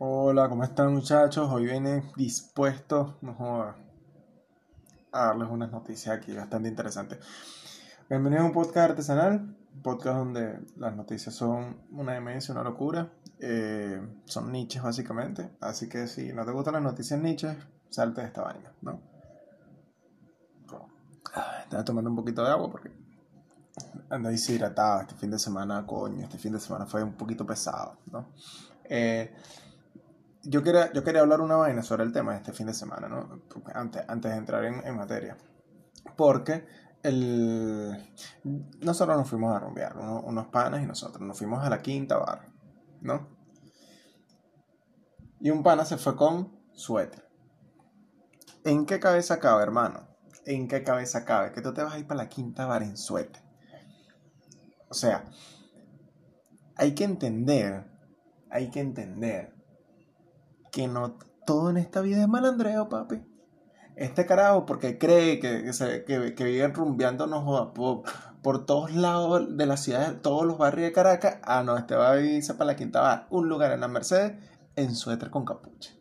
Hola, ¿cómo están muchachos? Hoy viene dispuesto a darles unas noticias aquí bastante interesantes. Bienvenidos a un podcast artesanal, un podcast donde las noticias son una demencia, una locura, eh, son niches básicamente, así que si no te gustan las noticias niches, salte de esta vaina, ¿no? Estaba tomando un poquito de agua porque ando deshidratado este fin de semana, coño, este fin de semana fue un poquito pesado, ¿no? Eh, yo quería, yo quería hablar una vaina sobre el tema de este fin de semana, ¿no? Antes, antes de entrar en, materia. Porque el... nosotros nos fuimos a rumbear, unos panas y nosotros nos fuimos a la quinta bar, ¿no? Y un pana se fue con suéter. ¿En qué cabeza cabe, hermano? ¿En qué cabeza cabe? Que tú te vas a ir para la quinta bar en suéter. O sea, hay que entender, hay que entender que no todo en esta vida es malandreo, papi. Este carajo, porque cree que, que, que, viven rumbeando, por, por, todos lados de la ciudad, todos los barrios de Caracas. Ah, no, este va a irse para la Quinta Bar, un lugar en la Mercedes, en suéter con capucha.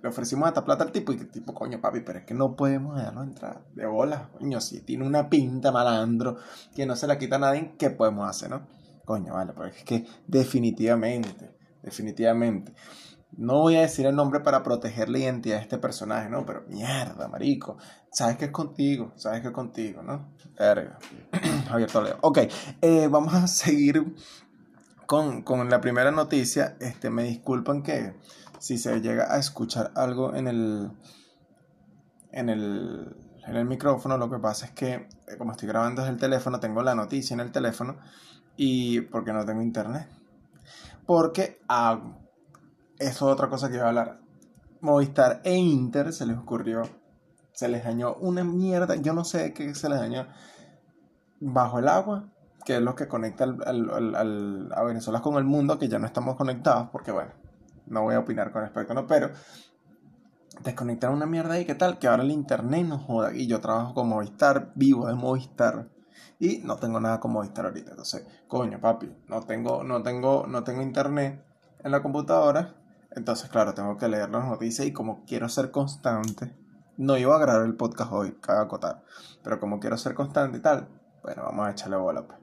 Le ofrecimos hasta plata al tipo y que tipo, coño, papi, pero es que no podemos dejarlo entrar. De bola, coño, si tiene una pinta malandro que no se la quita a nadie, ¿qué podemos hacer, no? Coño, vale, pero es que definitivamente, definitivamente no voy a decir el nombre para proteger la identidad de este personaje, ¿no? Pero mierda, marico. Sabes que es contigo, sabes que es contigo, ¿no? Verga. Javier Toledo. Ok, eh, vamos a seguir con, la primera noticia. Este, me disculpan que si se llega a escuchar algo en el, en el, en el micrófono, lo que pasa es que eh, como estoy grabando desde el teléfono, tengo la noticia en el teléfono y porque no tengo internet. Porque hago eso es otra cosa que iba a hablar. Movistar e Inter se les ocurrió, se les dañó una mierda, yo no sé qué se les dañó, bajo el agua, que es lo que conecta a Venezuela con el mundo, que ya no estamos conectados, porque bueno, no voy a opinar con respecto, no, pero desconectaron una mierda y qué tal, que ahora el internet no joda, y yo trabajo con Movistar, vivo de Movistar, y no tengo nada con Movistar ahorita, entonces, coño, papi, no tengo, no tengo, no tengo internet en la computadora, entonces, claro, tengo que leer las noticias y como quiero ser constante, no iba a grabar el podcast hoy, cabe acotar, pero como quiero ser constante y tal, bueno, vamos a echarle bola. Pues.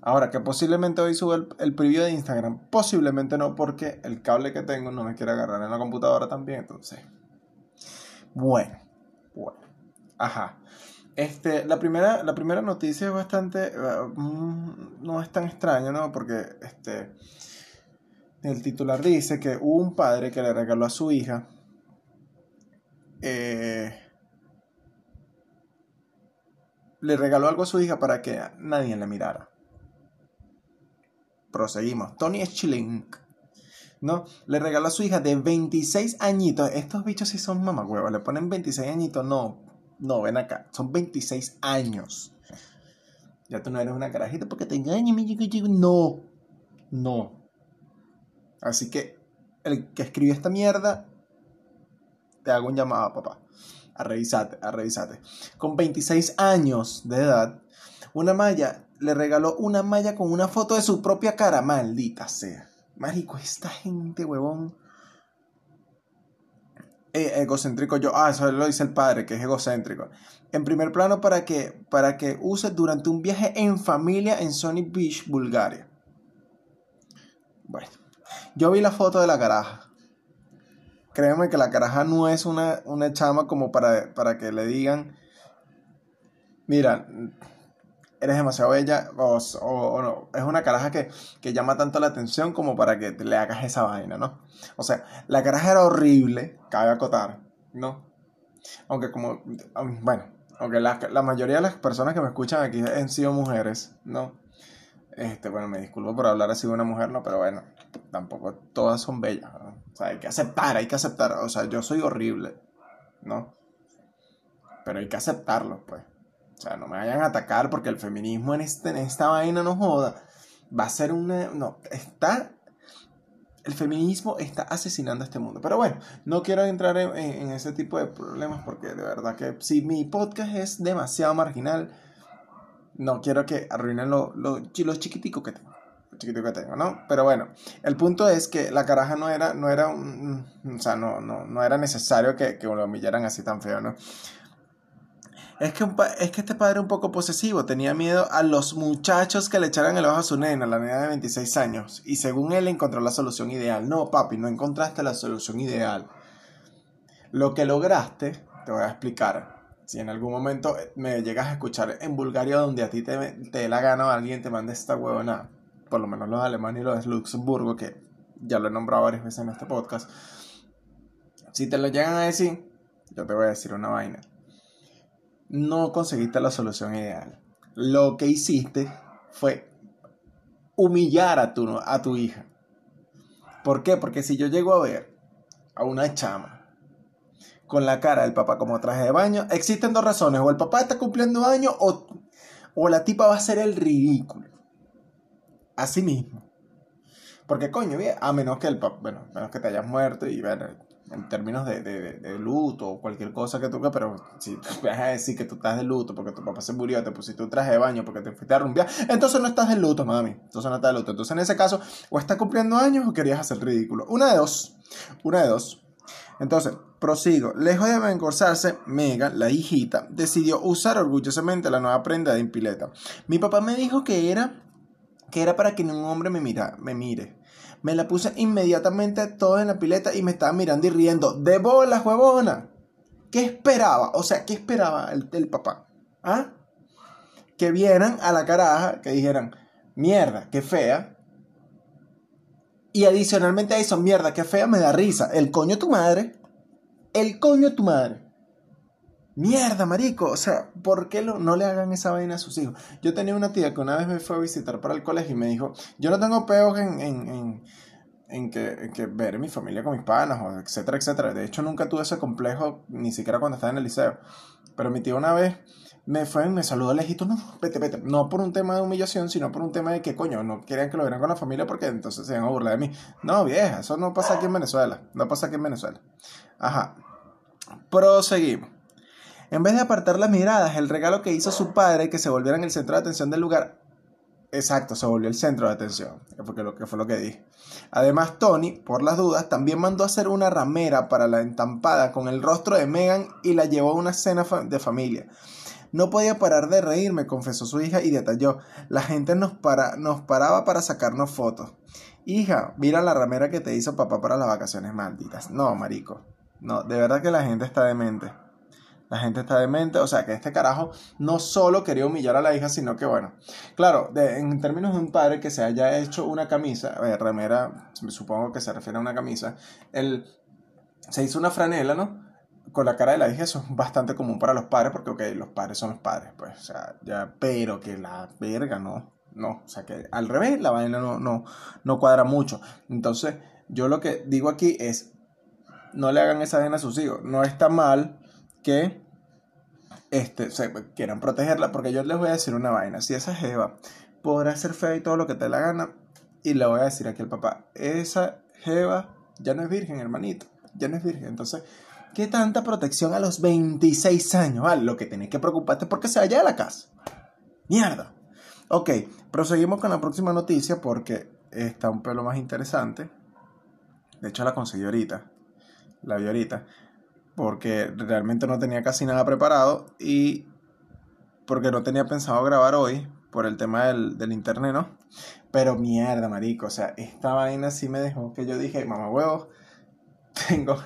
Ahora, que posiblemente hoy suba el, el preview de Instagram, posiblemente no, porque el cable que tengo no me quiere agarrar en la computadora también, entonces. Bueno, bueno. Ajá. Este, la primera, la primera noticia es bastante. Eh, mm, no es tan extraña, ¿no? Porque este el titular dice que hubo un padre que le regaló a su hija eh, le regaló algo a su hija para que nadie le mirara. Proseguimos. Tony Schilling, ¿no? Le regaló a su hija de 26 añitos. Estos bichos sí son mamagüevos. Le ponen 26 añitos. No, no, ven acá. Son 26 años. Ya tú no eres una carajita porque te engañes. No, no. Así que el que escribió esta mierda, te hago un llamado, papá. A revisarte, a revisarte. Con 26 años de edad, una malla le regaló una malla con una foto de su propia cara, maldita sea. Marico, esta gente, huevón. E, egocéntrico yo. Ah, eso lo dice el padre, que es egocéntrico. En primer plano, para que, para que use durante un viaje en familia en Sony Beach, Bulgaria. Bueno. Yo vi la foto de la caraja. Créeme que la caraja no es una, una chama como para, para que le digan, mira, eres demasiado bella o, no. Es una caraja que, que, llama tanto la atención como para que le hagas esa vaina, ¿no? O sea, la caraja era horrible, cabe acotar, ¿no? Aunque como, bueno, aunque la, la mayoría de las personas que me escuchan aquí han sido mujeres, ¿no? Este, bueno, me disculpo por hablar así de una mujer, ¿no? Pero bueno, tampoco todas son bellas, O sea, hay que aceptar, hay que aceptar. O sea, yo soy horrible, ¿no? Pero hay que aceptarlo, pues. O sea, no me vayan a atacar porque el feminismo en, este, en esta vaina no joda. Va a ser una... No, está... El feminismo está asesinando a este mundo. Pero bueno, no quiero entrar en, en ese tipo de problemas porque de verdad que si mi podcast es demasiado marginal, no quiero que arruinen lo, lo, los chiquiticos que tengo. Chiquito que tengo, ¿no? Pero bueno, el punto es que la caraja no era, no era, un, o sea, no, no, no era necesario que, lo humillaran así tan feo, ¿no? Es que, es que este padre un poco posesivo, tenía miedo a los muchachos que le echaran el ojo a su nena, la nena de 26 años, y según él encontró la solución ideal. No, papi, no encontraste la solución ideal. Lo que lograste, te voy a explicar. Si en algún momento me llegas a escuchar en Bulgaria donde a ti te, te dé la gana o alguien te mande esta huevona, por lo menos los alemanes y los de Luxemburgo, que ya lo he nombrado varias veces en este podcast, si te lo llegan a decir, yo te voy a decir una vaina no conseguiste la solución ideal. Lo que hiciste fue humillar a tu, a tu hija. ¿Por qué? Porque si yo llego a ver a una chama con la cara del papá como traje de baño, existen dos razones. O el papá está cumpliendo años o, o la tipa va a ser el ridículo. Así mismo. Porque coño, a menos que el papá, bueno, a menos que te hayas muerto y bueno, en términos de, de, de, luto o cualquier cosa que tú pero si tú vas a decir que tú estás de luto porque tu papá se murió, te pusiste un traje de baño porque te fuiste a rumbear, entonces no estás de luto, mami, entonces no estás de luto. Entonces en ese caso, o estás cumpliendo años o querías hacer ridículo. Una de dos, una de dos. Entonces, prosigo. Lejos de avergonzarse, Megan, la hijita, decidió usar orgullosamente la nueva prenda de impileta. Mi papá me dijo que era que era para que ningún hombre me, mira, me mire. Me la puse inmediatamente todo en la pileta y me estaba mirando y riendo. ¡De bola, huevona! ¿Qué esperaba? O sea, ¿qué esperaba el, papá? ¿Ah? Que vieran a la caraja, que dijeran, mierda, qué fea. Y adicionalmente a eso, mierda, qué fea, me da risa. El coño tu madre. El coño tu madre. Mierda, marico. O sea, ¿por qué no le hagan esa vaina a sus hijos? Yo tenía una tía que una vez me fue a visitar para el colegio y me dijo, yo no tengo peos en, que, ver mi familia con mis panas, etcétera, etcétera. De hecho, nunca tuve ese complejo, ni siquiera cuando estaba en el liceo. Pero mi tía una vez me fue y me saludó lejito, no, vete, vete. No por un tema de humillación, sino por un tema de que, coño, no querían que lo vieran con la familia porque entonces se iban a burlar de mí. No, vieja, eso no pasa aquí en Venezuela. No pasa aquí en Venezuela. Ajá. Proseguimos. En vez de apartar las miradas, el regalo que hizo su padre, que se volviera en el centro de atención del lugar, exacto, se volvió el centro de atención, que lo que fue lo que dije. Además, Tony, por las dudas, también mandó a hacer una ramera para la entampada con el rostro de Megan y la llevó a una cena de familia. No podía parar de reírme, confesó su hija y detalló. La gente nos, para, nos paraba para sacarnos fotos. Hija, mira la ramera que te hizo papá para las vacaciones malditas. No, marico. No, de verdad que la gente está demente. La gente está demente, o sea que este carajo no solo quería humillar a la hija, sino que bueno, claro, en términos de un padre que se haya hecho una camisa, ver, remera, supongo que se refiere a una camisa, él se hizo una franela, ¿no? Con la cara de la hija, eso es bastante común para los padres, porque, ok, los padres son los padres, pues, o sea, ya, pero que la verga, no, no, o sea que al revés, la vaina no, no, no cuadra mucho. Entonces, yo lo que digo aquí es, no le hagan esa vaina a sus hijos, no está mal que este, quieran protegerla, porque yo les voy a decir una vaina, si esa jeva podrá ser fea y todo lo que te la gana, y le voy a decir aquí al papá, esa jeva ya no es virgen, hermanito, ya no es virgen, entonces, ¿qué tanta protección a los 26 años? Ah, lo que tenés que preocuparte es porque se vaya de la casa. Mierda. Ok, proseguimos con la próxima noticia porque está un pelo más interesante. De hecho, la conseguí ahorita. La vi ahorita porque realmente no tenía casi nada preparado y porque no tenía pensado grabar hoy por el tema del, internet, ¿no? Pero mierda, marico, o sea, esta vaina sí me dejó que yo dije, mamá huevo, tengo,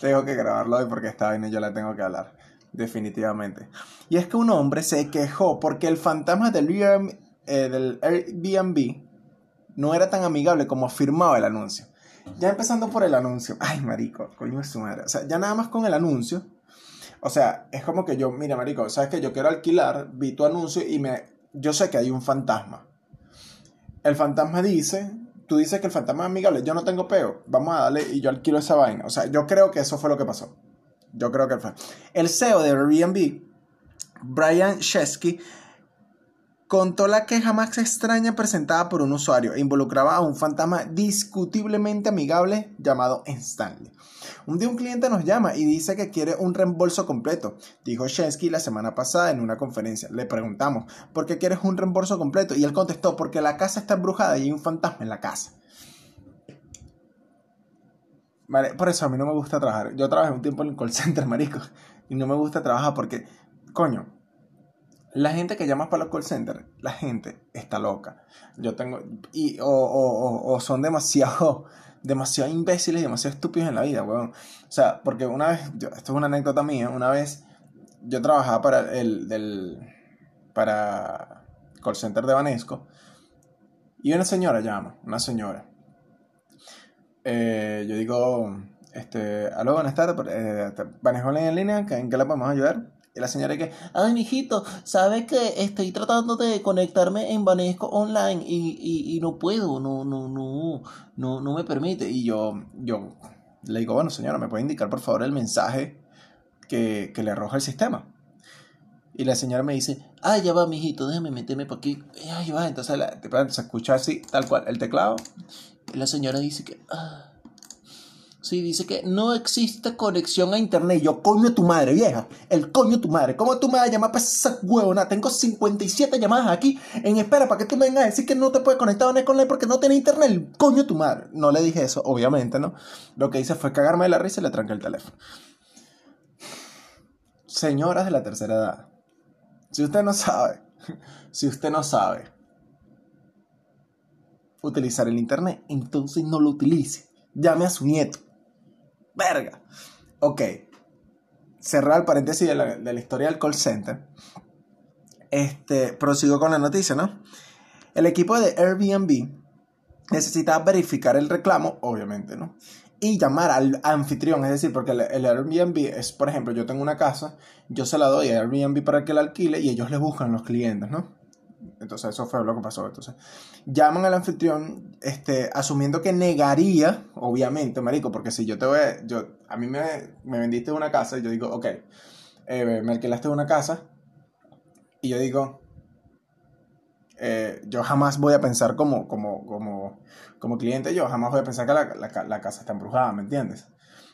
tengo que grabarlo hoy porque esta vaina yo la tengo que hablar, definitivamente. Y es que un hombre se quejó porque el fantasma del eh, del Airbnb no era tan amigable como afirmaba el anuncio. Ya empezando por el anuncio. Ay, marico, coño es su madre. O sea, ya nada más con el anuncio. O sea, es como que yo, mira, marico, sabes que yo quiero alquilar, vi tu anuncio y me. Yo sé que hay un fantasma. El fantasma dice, tú dices que el fantasma es amigable, yo no tengo peo, vamos a darle y yo alquilo esa vaina. O sea, yo creo que eso fue lo que pasó. Yo creo que fue. El CEO de Airbnb, Brian Chesky, contó la queja más extraña presentada por un usuario e involucraba a un fantasma discutiblemente amigable llamado Stanley. Un día un cliente nos llama y dice que quiere un reembolso completo. Dijo Shensky la semana pasada en una conferencia. Le preguntamos, ¿por qué quieres un reembolso completo? Y él contestó, porque la casa está embrujada y hay un fantasma en la casa. Vale, por eso a mí no me gusta trabajar. Yo trabajé un tiempo en el call center, marico, y no me gusta trabajar porque, coño, la gente que llama para los call centers, la gente está loca. Yo tengo, y, o, son demasiado, demasiado imbéciles y demasiado estúpidos en la vida, weón. O sea, porque una vez, esto es una anécdota mía, una vez yo trabajaba para el, del, para call center de Banesco, y una señora llama, una señora. Eh, yo digo, este, aló, buenas tardes, eh, en línea, ¿en qué la podemos ayudar? Y la señora que, ay, mijito, ¿sabes que estoy tratando de conectarme en Banesco online y, y, no puedo, no, no, no, no, no me permite? Y yo, yo le digo, bueno, señora, ¿me puede indicar por favor el mensaje que, que le arroja el sistema? Y la señora me dice, ay, ya va, mijito, déjame meterme por aquí. Ay, va, entonces se escucha así, tal cual, el teclado la señora dice que... Ah, sí, dice que no existe conexión a internet. Yo, coño tu madre, vieja. El coño tu madre. ¿Cómo tú me vas a llamar para esa huevona? Tengo 57 llamadas aquí en espera para que tú me vengas a decir que no te puedes conectar a Netconline porque no tiene internet. coño tu madre. No le dije eso, obviamente, ¿no? Lo que hice fue cagarme de la risa y le tranqué el teléfono. Señoras de la tercera edad. Si usted no sabe, si usted no sabe utilizar el internet, entonces no lo utilice. Llame a su nieto. Verga. Ok. Cerrar el paréntesis de la, de la historia del call center. Este, prosigo con la noticia, ¿no? El equipo de Airbnb necesitaba verificar el reclamo, obviamente, ¿no? Y llamar al anfitrión, es decir, porque el, Airbnb es, por ejemplo, yo tengo una casa, yo se la doy a Airbnb para que la alquile y ellos le buscan los clientes, ¿no? Entonces eso fue lo que pasó. Entonces llaman al anfitrión este, asumiendo que negaría, obviamente, marico, porque si yo te voy yo, a mí me, me vendiste una casa y yo digo, ok, eh, me alquilaste una casa y yo digo, eh, yo jamás voy a pensar como, como, como, como cliente, yo jamás voy a pensar que la, la, la casa está embrujada, ¿me entiendes?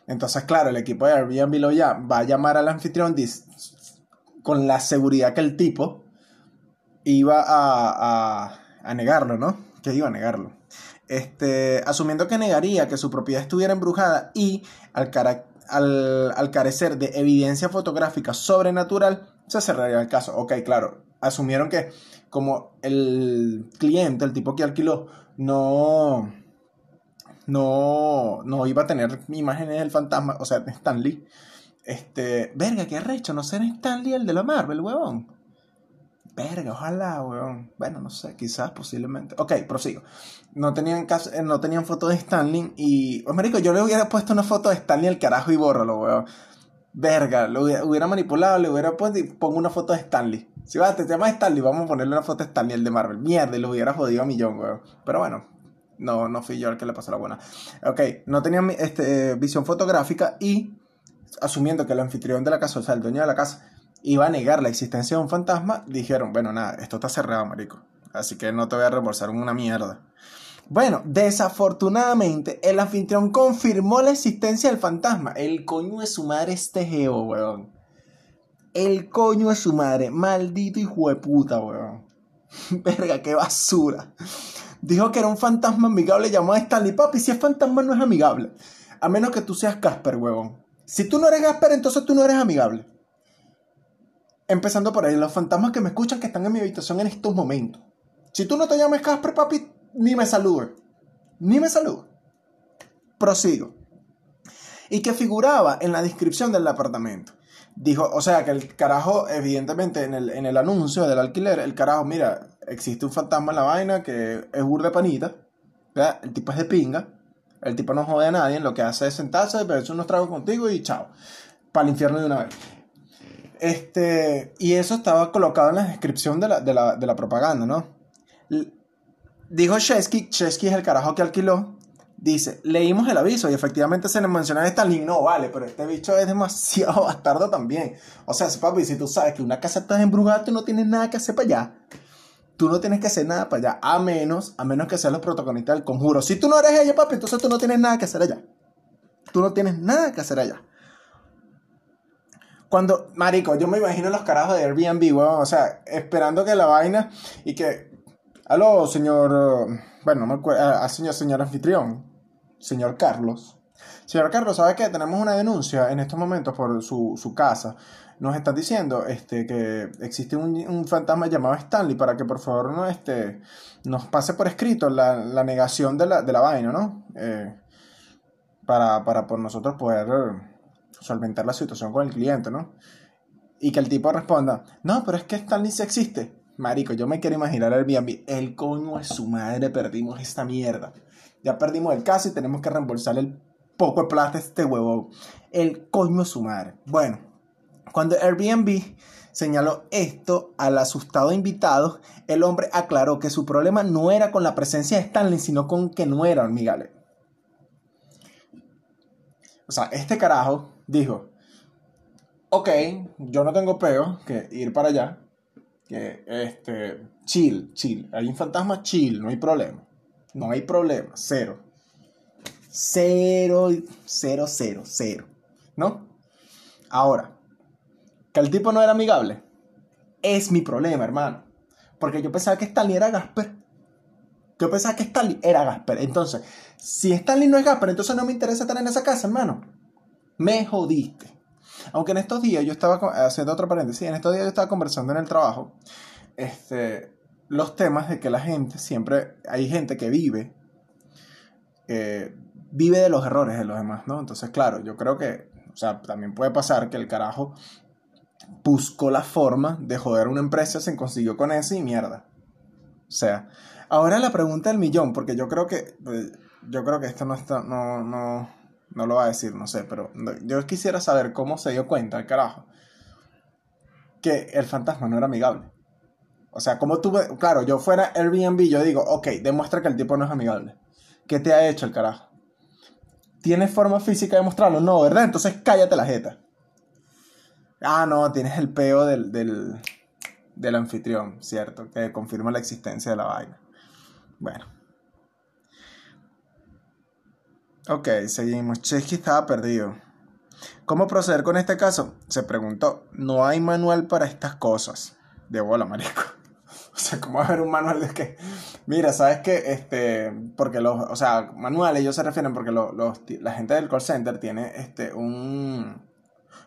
Entonces, claro, el equipo de Airbnb lo ya va a llamar al anfitrión con la seguridad que el tipo iba a, a, negarlo, ¿no? Que iba a negarlo. Este, asumiendo que negaría que su propiedad estuviera embrujada y al, al, carecer de evidencia fotográfica sobrenatural, se cerraría el caso. Ok, claro, asumieron que como el cliente, el tipo que alquiló, no, no, no iba a tener imágenes del fantasma, o sea, de Stanley. Este, verga, qué arrecho, no ser Stanley el de la Marvel, huevón. Verga, ojalá, weón. Bueno, no sé, quizás, posiblemente. Ok, prosigo. No tenían, caso, eh, no tenían foto de Stanley y... Oh, marico, yo le hubiera puesto una foto de Stanley al carajo y bórralo, weón. Verga, lo hubiera, manipulado, le hubiera puesto y pongo una foto de Stanley. Si va, te llamas Stanley, vamos a ponerle una foto de Stanley, el de Marvel. Mierda, lo hubiera jodido a millón, weón. Pero bueno, no, no fui yo el que le pasó la buena. Ok, no tenían este, visión fotográfica y asumiendo que el anfitrión de la casa, o sea, el dueño de la casa, iba a negar la existencia de un fantasma, dijeron, bueno, nada, esto está cerrado, marico. Así que no te voy a reembolsar una mierda. Bueno, desafortunadamente, el anfitrión confirmó la existencia del fantasma. El coño de su madre este geo, weón. El coño de su madre. Maldito hijo de puta, weón. Verga, qué basura. Dijo que era un fantasma amigable llamado Stanley Papi. Si es fantasma, no es amigable. A menos que tú seas Casper, weón. Si tú no eres Casper, entonces tú no eres amigable. Empezando por ahí, los fantasmas que me escuchan que están en mi habitación en estos momentos. Si tú no te llamas Casper, papi, ni me saludes. Ni me saludes. Prosigo. Y que figuraba en la descripción del apartamento. Dijo, o sea, que el carajo, evidentemente, en el, en el anuncio del alquiler, el carajo, mira, existe un fantasma en la vaina que es burde panita. El tipo es de pinga. El tipo no jode a nadie. Lo que hace es sentarse, beberse unos tragos contigo y chao. Para el infierno de una vez. Este, y eso estaba colocado en la descripción de la, de la, de la propaganda, ¿no? Dijo Chesky, Chesky es el carajo que alquiló, dice, leímos el aviso y efectivamente se le menciona Stanley. No, vale, pero este bicho es demasiado bastardo también. O sea, papi, si tú sabes que una casa está embrujada, tú no tienes nada que hacer para allá. Tú no tienes que hacer nada para allá, a menos, a menos que sean los protagonistas del conjuro. Si tú no eres ella, papi, entonces tú no tienes nada que hacer allá. Tú no tienes nada que hacer allá. Cuando, marico, yo me imagino los carajos de Airbnb, weón, o sea, esperando que la vaina y que, aló, señor, bueno, no me acuerdo, a, ah, señor, señor anfitrión, señor Carlos. Señor Carlos, ¿sabe qué? Tenemos una denuncia en estos momentos por su, su casa. Nos están diciendo este, que existe un, un, fantasma llamado Stanley para que por favor no, este, nos pase por escrito la, la negación de la, de la vaina, ¿no? Eh, para, para por nosotros poder solventar la situación con el cliente, ¿no? Y que el tipo responda, no, pero es que Stanley sí existe. Marico, yo me quiero imaginar Airbnb. El coño es su madre, perdimos esta mierda. Ya perdimos el caso y tenemos que reembolsar el poco de plata a este huevo. El coño es su madre. Bueno, cuando Airbnb señaló esto al asustado invitado, el hombre aclaró que su problema no era con la presencia de Stanley, sino con que no era hormigales. O sea, este carajo dijo, ok, yo no tengo peo que ir para allá, que este, chill, chill, hay un fantasma chill, no hay problema, no hay problema, cero. Cero, cero, cero, cero, ¿no? Ahora, que el tipo no era amigable, es mi problema, hermano. Porque yo pensaba que Stanley era Gasper. Yo pensaba que Stanley era Gasper. Entonces, si Stanley no es Gasper, entonces no me interesa estar en esa casa, hermano me jodiste. Aunque en estos días yo estaba, haciendo otro paréntesis, en estos días yo estaba conversando en el trabajo, este, los temas de que la gente siempre, hay gente que vive, eh, vive de los errores de los demás, ¿no? Entonces, claro, yo creo que, o sea, también puede pasar que el carajo buscó la forma de joder una empresa, se consiguió con ese y mierda. O sea, ahora la pregunta del millón, porque yo creo que, eh, yo creo que esto no está, no, no, no lo va a decir, no sé, pero yo quisiera saber cómo se dio cuenta el carajo que el fantasma no era amigable. O sea, como tú, claro, yo fuera Airbnb, yo digo, ok, demuestra que el tipo no es amigable. ¿Qué te ha hecho el carajo? ¿Tienes forma física de mostrarlo? No, ¿verdad? Entonces cállate la jeta. Ah, no, tienes el peo del, del, del anfitrión, ¿cierto? Que confirma la existencia de la vaina. Bueno. Ok, seguimos. Chesky estaba perdido. ¿Cómo proceder con este caso? Se preguntó. No hay manual para estas cosas. De bola, marico. O sea, ¿cómo va a haber un manual de qué? Mira, ¿sabes qué? Este, porque los, o sea, manuales ellos se refieren porque los, la gente del call center tiene este, un,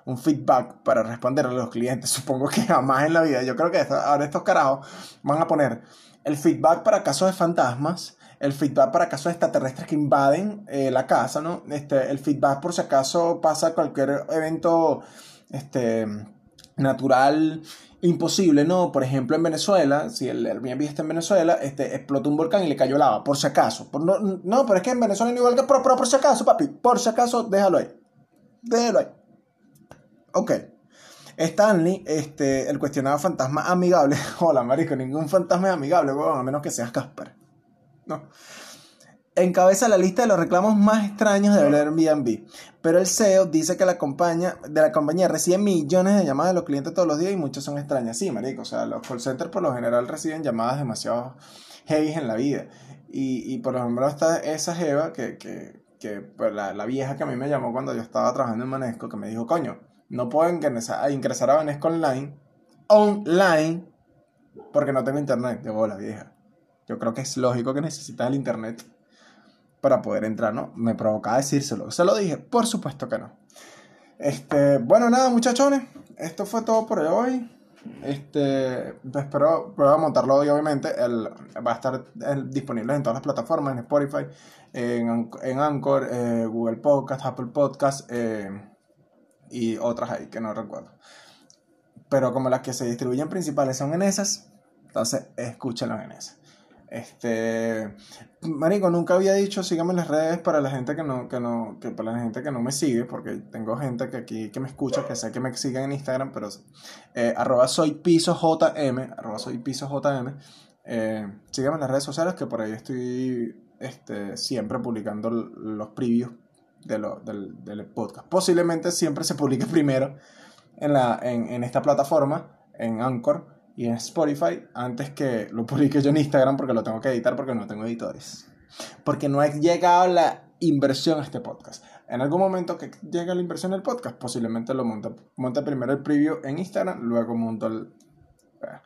un feedback para responder a los clientes. Supongo que jamás en la vida. Yo creo que ahora estos carajos van a poner el feedback para casos de fantasmas el feedback para casos extraterrestres que invaden eh, la casa, ¿no? Este, el feedback por si acaso pasa cualquier evento este, natural imposible, ¿no? Por ejemplo, en Venezuela, si el Airbnb está en Venezuela, este, explotó un volcán y le cayó lava, por si acaso. Por, no, no, pero es que en Venezuela no igual que, pero, pero por si acaso, papi, por si acaso, déjalo ahí. Déjalo ahí. Ok. Stanley, este, el cuestionado fantasma amigable. Hola, marico, ningún fantasma es amigable, a menos que seas Casper. No. Encabeza la lista de los reclamos más extraños de Airbnb. Pero el CEO dice que la compañía, de la compañía recibe millones de llamadas de los clientes todos los días y muchas son extrañas. Sí, marico. O sea, los call centers por lo general reciben llamadas demasiado heavy en la vida. Y, por ejemplo está esa jeva que, que, que pues, la, la, vieja que a mí me llamó cuando yo estaba trabajando en Manesco, que me dijo, coño, no puedo ingresar, a Manesco online, online, porque no tengo internet. De la vieja. Yo creo que es lógico que necesitas el internet para poder entrar, ¿no? Me provocaba decírselo. ¿Se lo dije? Por supuesto que no. Este, bueno, nada, muchachones. Esto fue todo por hoy. Este, espero a montarlo hoy, obviamente. El, va a estar disponible en todas las plataformas, en Spotify, en, en Anchor, eh, Google Podcast, Apple Podcast eh, y otras ahí que no recuerdo. Pero como las que se distribuyen principales son en esas, entonces escúchenlo en esas. Este, marico, nunca había dicho síganme en las redes para la gente que no, que no, que para la gente que no me sigue, porque tengo gente que aquí que me escucha, que sé que me siguen en Instagram, pero eh, arroba eh, en las redes sociales que por ahí estoy este, siempre publicando los previews de lo, del, del, podcast. Posiblemente siempre se publique primero en, la, en, en esta plataforma, en Anchor y en Spotify antes que lo publique yo en Instagram porque lo tengo que editar porque no tengo editores. Porque no ha llegado la inversión a este podcast. En algún momento que llegue la inversión del podcast, posiblemente lo monte. Monte primero el preview en Instagram, luego monto el. eh,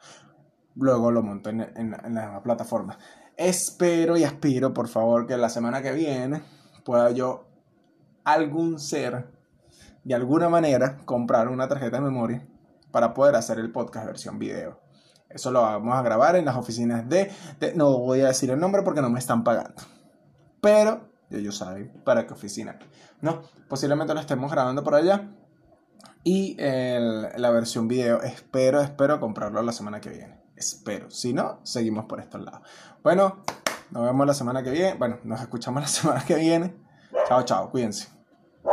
Luego lo monto en, en, en la plataforma. Espero y aspiro, por favor, que la semana que viene pueda yo, algún ser, de alguna manera, comprar una tarjeta de memoria para poder hacer el podcast versión video. Eso lo vamos a grabar en las oficinas de, No voy a decir el nombre porque no me están pagando. Pero ellos saben para qué oficina. No, posiblemente lo estemos grabando por allá. Y la versión video, espero, espero comprarlo la semana que viene. Espero. Si no, seguimos por estos lados. Bueno, nos vemos la semana que viene. Bueno, nos escuchamos la semana que viene. Chao, chao. Cuídense.